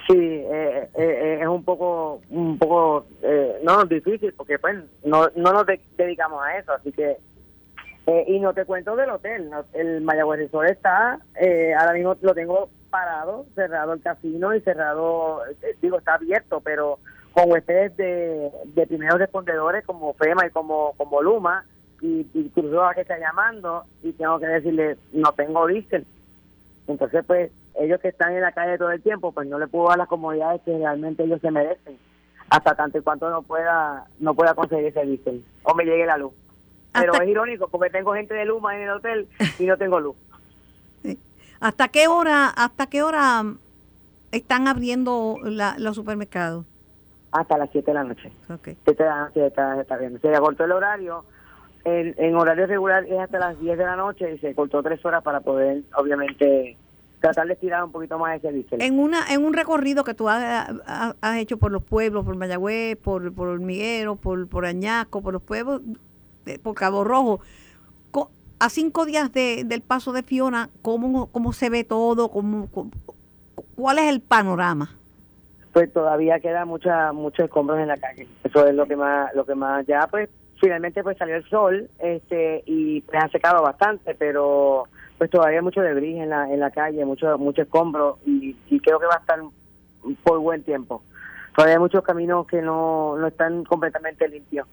sí, eh, eh, es un poco, un poco, eh, no, difícil, porque pues no, no nos de dedicamos a eso, así que, eh, y no te cuento del hotel, ¿no? el Mayagüez Resort está, eh, ahora mismo lo tengo parado, cerrado el casino y cerrado, eh, digo, está abierto, pero con huéspedes de, de primeros respondedores como FEMA y como, como Luma, y, y Cruz que está llamando, y tengo que decirle, no tengo diésel. Entonces, pues, ellos que están en la calle todo el tiempo, pues no le puedo dar las comodidades que realmente ellos se merecen, hasta tanto y cuanto no pueda, no pueda conseguir ese diésel, o me llegue la luz. Pero Hasta- es irónico, porque tengo gente de Luma en el hotel y no tengo luz. ¿Hasta qué hora, hasta qué hora están abriendo la- los supermercados? Hasta las 7 de la noche. Ok. 7 de la noche está, está bien. Se acortó el horario. En, en horario regular es hasta las 10 de la noche y se cortó tres horas para poder, obviamente, tratar de estirar un poquito más ese diésel. En una en un recorrido que tú has, has- has hecho por los pueblos, por Mayagüez, por, por Hormiguero, por, por Añasco, por los pueblos, de- por Cabo Rojo, a cinco días de- del paso de Fiona, ¿cómo, cómo se ve todo? ¿Cómo, cómo- ¿Cuál es el panorama? pues todavía queda mucha muchos escombros en la calle eso es lo que más lo que más ya pues finalmente pues salió el sol este y pues ha secado bastante pero pues todavía hay mucho debris en la en la calle mucho mucho escombro y, y creo que va a estar por buen tiempo todavía hay muchos caminos que no no están completamente limpios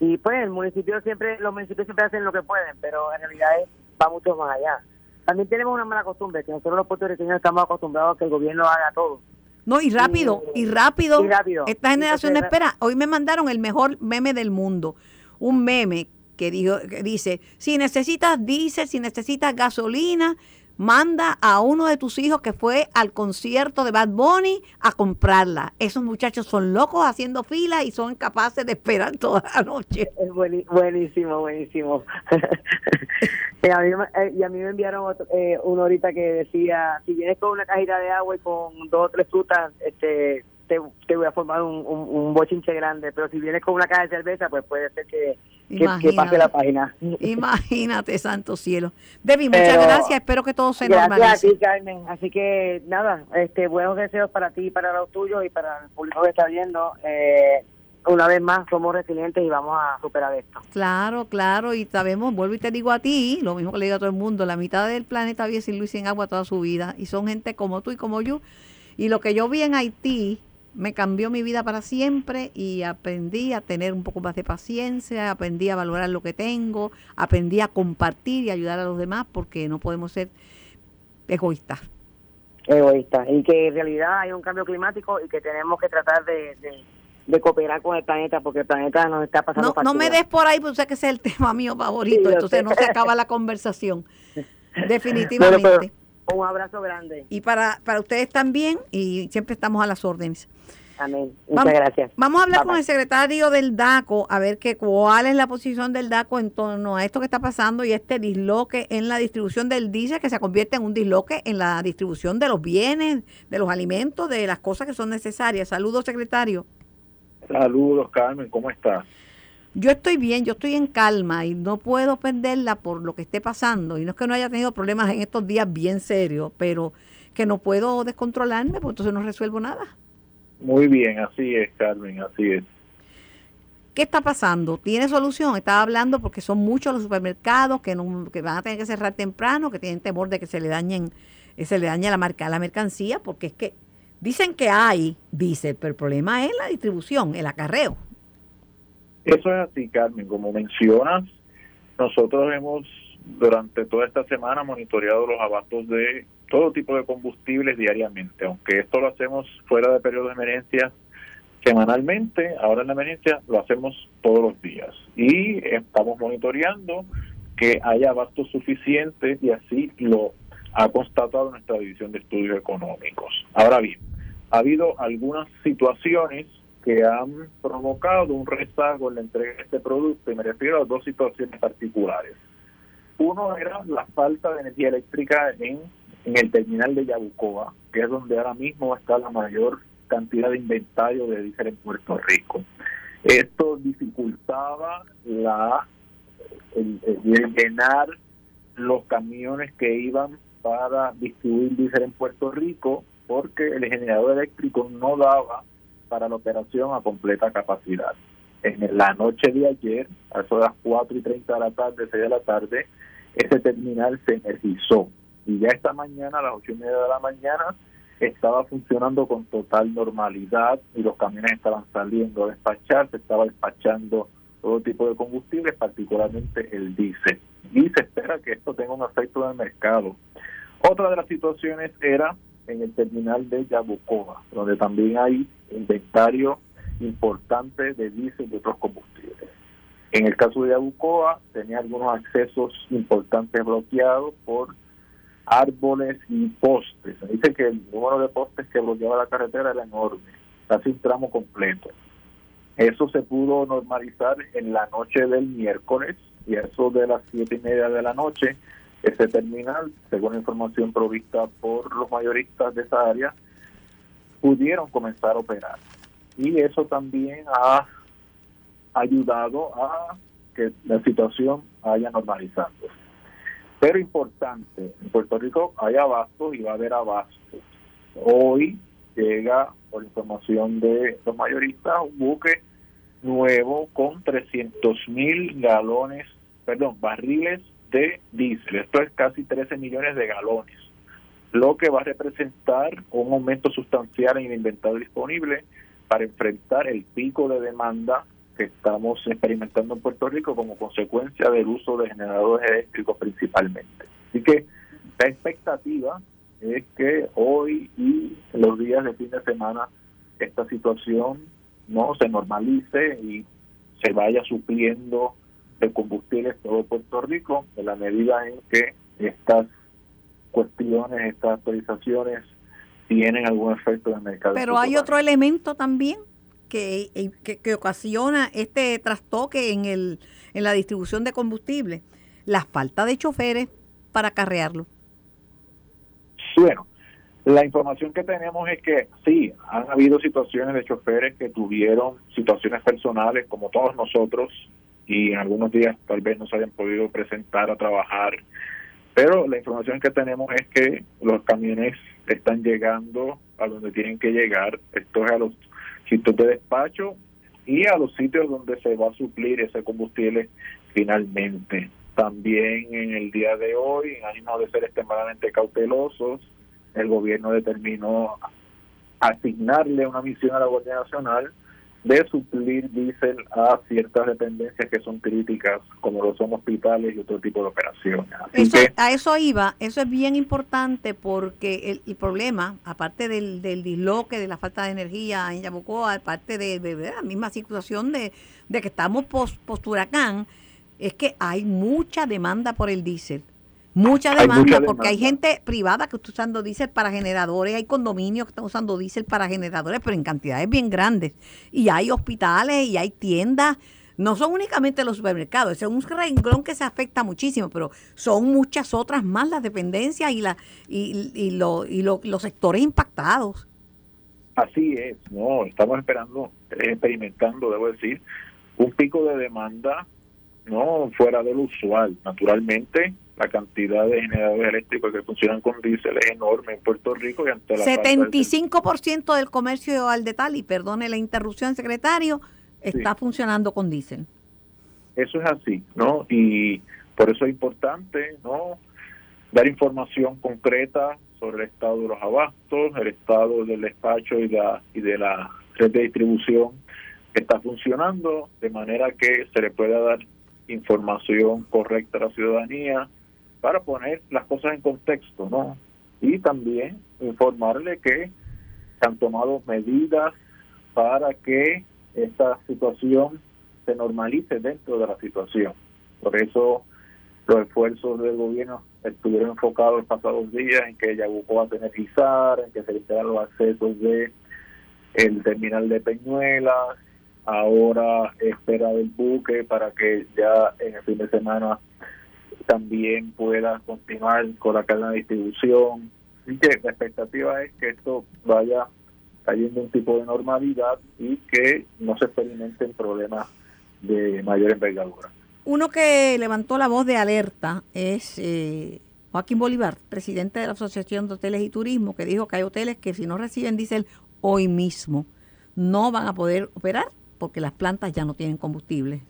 y pues el municipio siempre los municipios siempre hacen lo que pueden pero en realidad es- va mucho más allá también tenemos una mala costumbre que nosotros los puertorriqueños estamos acostumbrados a que el gobierno haga todo No, y rápido, y rápido. Y rápido. Esta generación Entonces, espera. Hoy me mandaron el mejor meme del mundo. Un meme que, dijo, que dice, si necesitas diésel, si necesitas gasolina, manda a uno de tus hijos que fue al concierto de Bad Bunny a comprarla. Esos muchachos son locos haciendo fila y son capaces de esperar toda la noche. Es buenísimo, buenísimo. y, a mí, me- eh, y a mí me enviaron otro, eh, uno ahorita que decía, si vienes con una cajita de agua y con dos o tres frutas, este, te, te voy a formar un, un, un bochinche grande, pero si vienes con una caja de cerveza, pues puede ser que, que, pase la página. Imagínate, santo cielo. Debbie, muchas Pero- gracias. Espero que todo se Gracias a normalice. ti, Carmen. Así que nada, este, buenos deseos para ti para los tuyos y para el público que está viendo. Eh, una vez más, somos resilientes y vamos a superar esto. Claro, claro, y sabemos, vuelvo y te digo a ti, lo mismo que le digo a todo el mundo, la mitad del planeta vive sin luz y sin agua toda su vida, y son gente como tú y como yo, y lo que yo vi en Haití me cambió mi vida para siempre y aprendí a tener un poco más de paciencia, aprendí a valorar lo que tengo, aprendí a compartir y ayudar a los demás porque no podemos ser egoístas. egoísta y que en realidad hay un cambio climático y que tenemos que tratar de, de, de cooperar con el planeta porque el planeta nos está pasando No, no me des por ahí, porque sé que ese es el tema mío favorito, Sí, entonces no se acaba la conversación. Bueno, Definitivamente. pero un abrazo grande. Y para, para ustedes también, y siempre estamos a las órdenes. Amén. Muchas Vamos, gracias. Vamos a hablar Bye, con bye. el secretario del DACO, a ver que, cuál es la posición del DACO en torno a esto que está pasando y este disloque en la distribución del diésel, que se convierte en un disloque en la distribución de los bienes, de los alimentos, de las cosas que son necesarias. Saludos, secretario. Saludos, Carmen, ¿cómo estás? Yo estoy bien, yo estoy en calma y no puedo perderla por lo que esté pasando. Y no es que no haya tenido problemas en estos días bien serios, pero que no puedo descontrolarme, porque entonces no resuelvo nada. Muy bien, así es, Carmen, así es. ¿Qué está pasando? ¿Tiene solución? Estaba hablando porque son muchos los supermercados que, no, que van a tener que cerrar temprano, que tienen temor de que se le dañen, eh, se le dañe la marca, la mercancía, porque es que dicen que hay diésel, pero el problema es la distribución, el acarreo. Eso es así, Carmen. Como mencionas, nosotros hemos durante toda esta semana monitoreado los abastos de todo tipo de combustibles diariamente, aunque esto lo hacemos fuera de periodo de emergencia semanalmente, ahora en la emergencia lo hacemos todos los días y estamos monitoreando que haya abastos suficientes y así lo ha constatado nuestra división de estudios económicos. Ahora bien, ha habido algunas situaciones que han provocado un rezago en la entrega de este producto y me refiero a dos situaciones particulares. Uno era la falta de energía eléctrica en, el terminal de Yabucoa, que es donde ahora mismo está la mayor cantidad de inventario de diésel en Puerto Rico. Esto dificultaba la el, llenar los camiones que iban para distribuir diésel en Puerto Rico porque el generador eléctrico no daba para la operación a completa capacidad. En la noche de ayer, a eso de las 4 y 30 de la tarde, 6 de la tarde, ese terminal se energizó. Y ya esta mañana, a las 8 y media de la mañana, estaba funcionando con total normalidad y los camiones estaban saliendo a despachar, se estaba despachando todo tipo de combustibles, particularmente el diésel. Y se espera que esto tenga un efecto en el mercado. Otra de las situaciones era en el terminal de Yabucoa, donde también hay inventario importante de diésel y otros combustibles. En el caso de Yabucoa, tenía algunos accesos importantes bloqueados por árboles y postes. Dice que el número de postes que bloqueaba la carretera era enorme, casi un tramo completo. Eso se pudo normalizar en la noche del miércoles y eso de las siete y media de la noche, ese terminal, según la información provista por los mayoristas de esa área, pudieron comenzar a operar. Y eso también ha ayudado a que la situación haya normalizado. Pero importante, en Puerto Rico hay abastos y va a haber abastos. Hoy llega, por información de los mayoristas, un buque nuevo con 300 mil galones, perdón, barriles de diésel. Esto es casi 13 millones de galones, lo que va a representar un aumento sustancial en el inventario disponible para enfrentar el pico de demanda que estamos experimentando en Puerto Rico como consecuencia del uso de generadores eléctricos principalmente. Así que la expectativa es que hoy y los días de fin de semana esta situación no se normalice y se vaya supliendo de combustibles todo Puerto Rico en la medida en que estas cuestiones, estas actualizaciones tienen algún efecto en el mercado. Pero hay otro elemento también que, que, ocasiona este trastoque en, el, en la distribución de combustible, la falta de choferes para carrearlo. Bueno, la información que tenemos es que sí, han habido situaciones de choferes que tuvieron situaciones personales como todos nosotros y en algunos días tal vez no se hayan podido presentar a trabajar, pero la información que tenemos es que los camiones están llegando a donde tienen que llegar, esto es a los sitios de despacho y a los sitios donde se va a suplir ese combustible finalmente. También en el día de hoy, en ánimo de ser extremadamente cautelosos, el gobierno determinó asignarle una misión a la Guardia Nacional de suplir diésel a ciertas dependencias que son críticas, como lo son hospitales y otro tipo de operaciones. a eso iba, eso es bien importante porque el, problema, aparte del, del, disloque, de la falta de energía en Yabucoa, aparte de, la misma situación de, que estamos post, post huracán, es que hay mucha demanda por el diésel. Mucha demanda, porque hay gente privada que está usando diésel para generadores, hay condominios que están usando diésel para generadores, pero en cantidades bien grandes. Y hay hospitales y hay tiendas. No son únicamente los supermercados, es un renglón que se afecta muchísimo, pero son muchas otras más las dependencias y, la, y, y, lo, y los sectores impactados. Así es, no, estamos esperando, experimentando, debo decir, un pico de demanda no fuera del usual. Naturalmente, la cantidad de generadores eléctricos que funcionan con diésel es enorme en Puerto Rico y ante la 75% del comercio al detalle, y perdone la interrupción, secretario, está funcionando con diésel. Eso es así, ¿no? Y por eso es importante, ¿no? Dar información concreta sobre el estado de los abastos, el estado del despacho y, la, y de la red de distribución que está funcionando, de manera que se le pueda dar información correcta a la ciudadanía para poner las cosas en contexto, ¿no? Y también informarle que se han tomado medidas para que esta situación se normalice dentro de la situación. Por eso los esfuerzos del gobierno estuvieron enfocados los pasados días en que Yabucoa se energizara, en que se le los accesos de el terminal de Peñuelas, ahora espera del buque para que ya en el fin de semana también pueda continuar con la cadena de distribución. Así que la expectativa es que esto vaya cayendo un tipo de normalidad y que no se experimenten problemas de mayor envergadura. Uno que levantó la voz de alerta es eh, Joaquín Bolívar, presidente de la Asociación de Hoteles y Turismo, que dijo que hay hoteles que si no reciben diésel hoy mismo no van a poder operar porque las plantas ya no tienen combustible.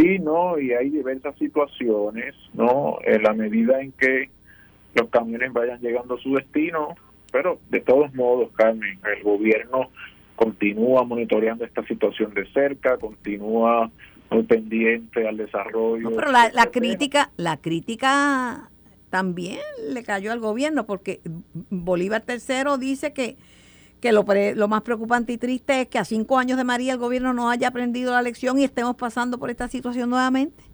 Sí, no, y hay diversas situaciones, ¿no? En la medida en que los camiones vayan llegando a su destino, pero de todos modos, Carmen, el gobierno continúa monitoreando esta situación de cerca, continúa muy pendiente al desarrollo. pero la, la crítica, la crítica también le cayó al gobierno porque Bolívar III dice que que lo, lo más preocupante y triste es que a cinco años de María el gobierno no haya aprendido la lección y estemos pasando por esta situación nuevamente.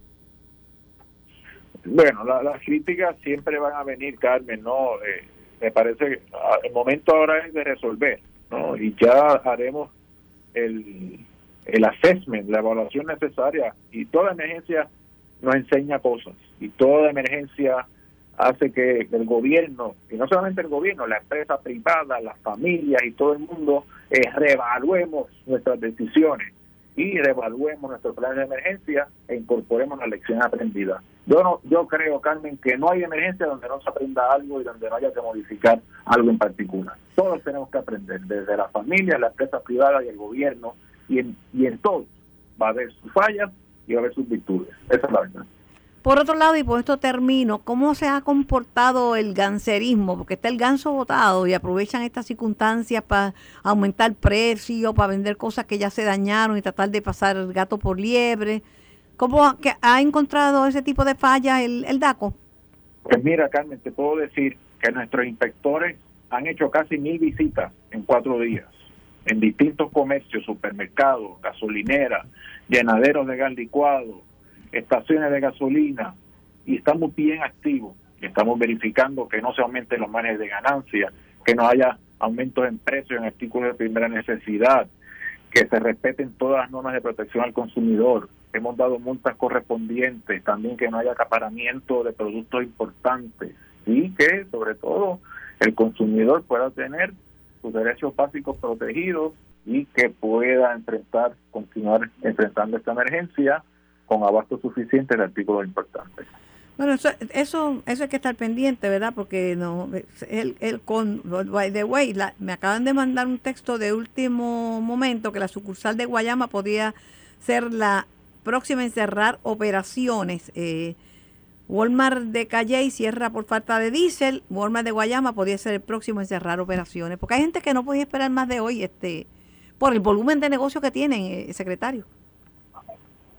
Bueno, las críticas siempre van a venir, Carmen, ¿no? Eh, me parece que ah, el momento ahora es de resolver, ¿no? Y ya haremos el, el assessment, la evaluación necesaria. Y toda emergencia nos enseña cosas. Y toda emergencia hace que el gobierno, y no solamente el gobierno, la empresa privada, las familias y todo el mundo, eh, reevaluemos nuestras decisiones y reevaluemos nuestros planes de emergencia e incorporemos la lección aprendida. Yo no, yo creo, Carmen, que no hay emergencia donde no se aprenda algo y donde no haya que modificar algo en particular. Todos tenemos que aprender, desde la familia, la empresa privada y el gobierno, y en, y en todo va a haber sus fallas y va a haber sus virtudes. Esa es la verdad. Por otro lado, y por esto termino, ¿cómo se ha comportado el gancerismo? Porque está el ganso votado y aprovechan estas circunstancias para aumentar precio, para vender cosas que ya se dañaron y tratar de pasar el gato por liebre. ¿Cómo ha, ha encontrado ese tipo de fallas el, el DACO? Pues mira, Carmen, te puedo decir que nuestros inspectores han hecho casi mil visitas en cuatro días en distintos comercios, supermercados, gasolineras, llenaderos de gas licuado, estaciones de gasolina y estamos bien activos. Estamos verificando que no se aumenten los márgenes de ganancia, que no haya aumentos en precios en artículos de primera necesidad, que se respeten todas las normas de protección al consumidor. Hemos dado multas correspondientes, también que no haya acaparamiento de productos importantes y que sobre todo el consumidor pueda tener sus derechos básicos protegidos y que pueda enfrentar, continuar enfrentando esta emergencia con abasto suficiente de artículos importantes. Bueno, eso, eso, eso hay que estar pendiente, ¿verdad? Porque no, el, el con, by the way, me acaban de mandar un texto de último momento que la sucursal de Guayama podía ser la próxima en cerrar operaciones. Eh, Walmart de Calle cierra por falta de diésel, Walmart de Guayama podía ser el próximo en cerrar operaciones, porque hay gente que no podía esperar más de hoy, este, por el volumen de negocio que tienen, eh, secretario.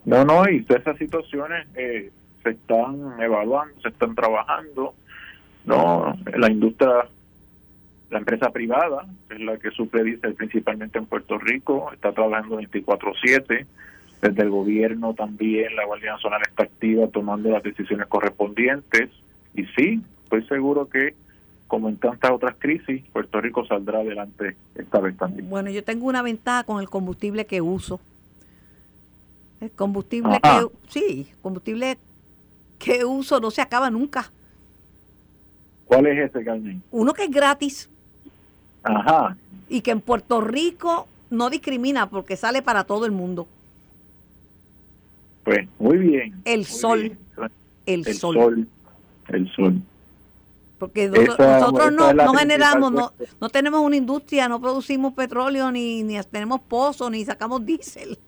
No, no, y todas esas situaciones eh, se están evaluando, se están trabajando. No, la industria, la empresa privada, es la que suple diésel principalmente en Puerto Rico, está trabajando 24/7. Desde el gobierno también la Guardia Nacional está activa tomando las decisiones correspondientes. Y sí, estoy seguro que como en tantas otras crisis, Puerto Rico saldrá adelante esta vez también. Bueno, yo tengo una ventaja con el combustible que uso. El combustible que sí, combustible que uso no se acaba nunca. ¿Cuál es ese, Carmen? Uno que es gratis. Ajá. Y que en Puerto Rico no discrimina porque sale para todo el mundo. Pues muy bien. El sol. El, sol. sol. El sol. Porque nosotros no, no generamos, no, no tenemos una industria, no producimos petróleo, ni, ni tenemos pozos, ni sacamos diésel.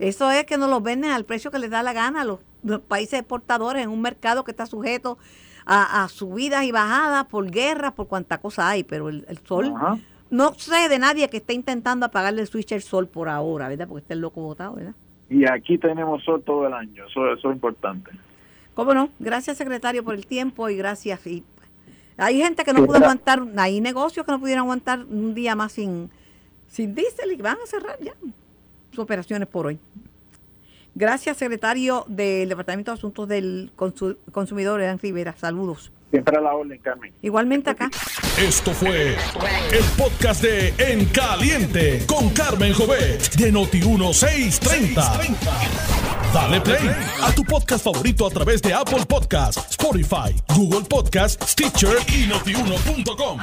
Eso es que nos los venden al precio que les da la gana a los, países exportadores en un mercado que está sujeto a, subidas y bajadas por guerras, por cuanta cosa hay, pero el, sol, no sé de nadie que esté intentando apagarle el switch al sol por ahora, ¿verdad? Porque está el loco botado, ¿verdad? Y aquí tenemos sol todo el año, eso, eso es importante. ¿Cómo no? Gracias, secretario, por el tiempo y gracias. Y hay gente que no pudo aguantar, hay negocios que no pudieron aguantar un día más sin, sin diésel y van a cerrar ya operaciones por hoy. Gracias, secretario del Departamento de Asuntos del Consu- Consumidor, Edan Rivera. Saludos. Siempre a la orden, Carmen. Igualmente acá. Esto fue el podcast de En Caliente con Carmen Jovet de Noti1630. Dale play a tu podcast favorito a través de Apple Podcasts, Spotify, Google Podcasts, Stitcher y notiuno.com.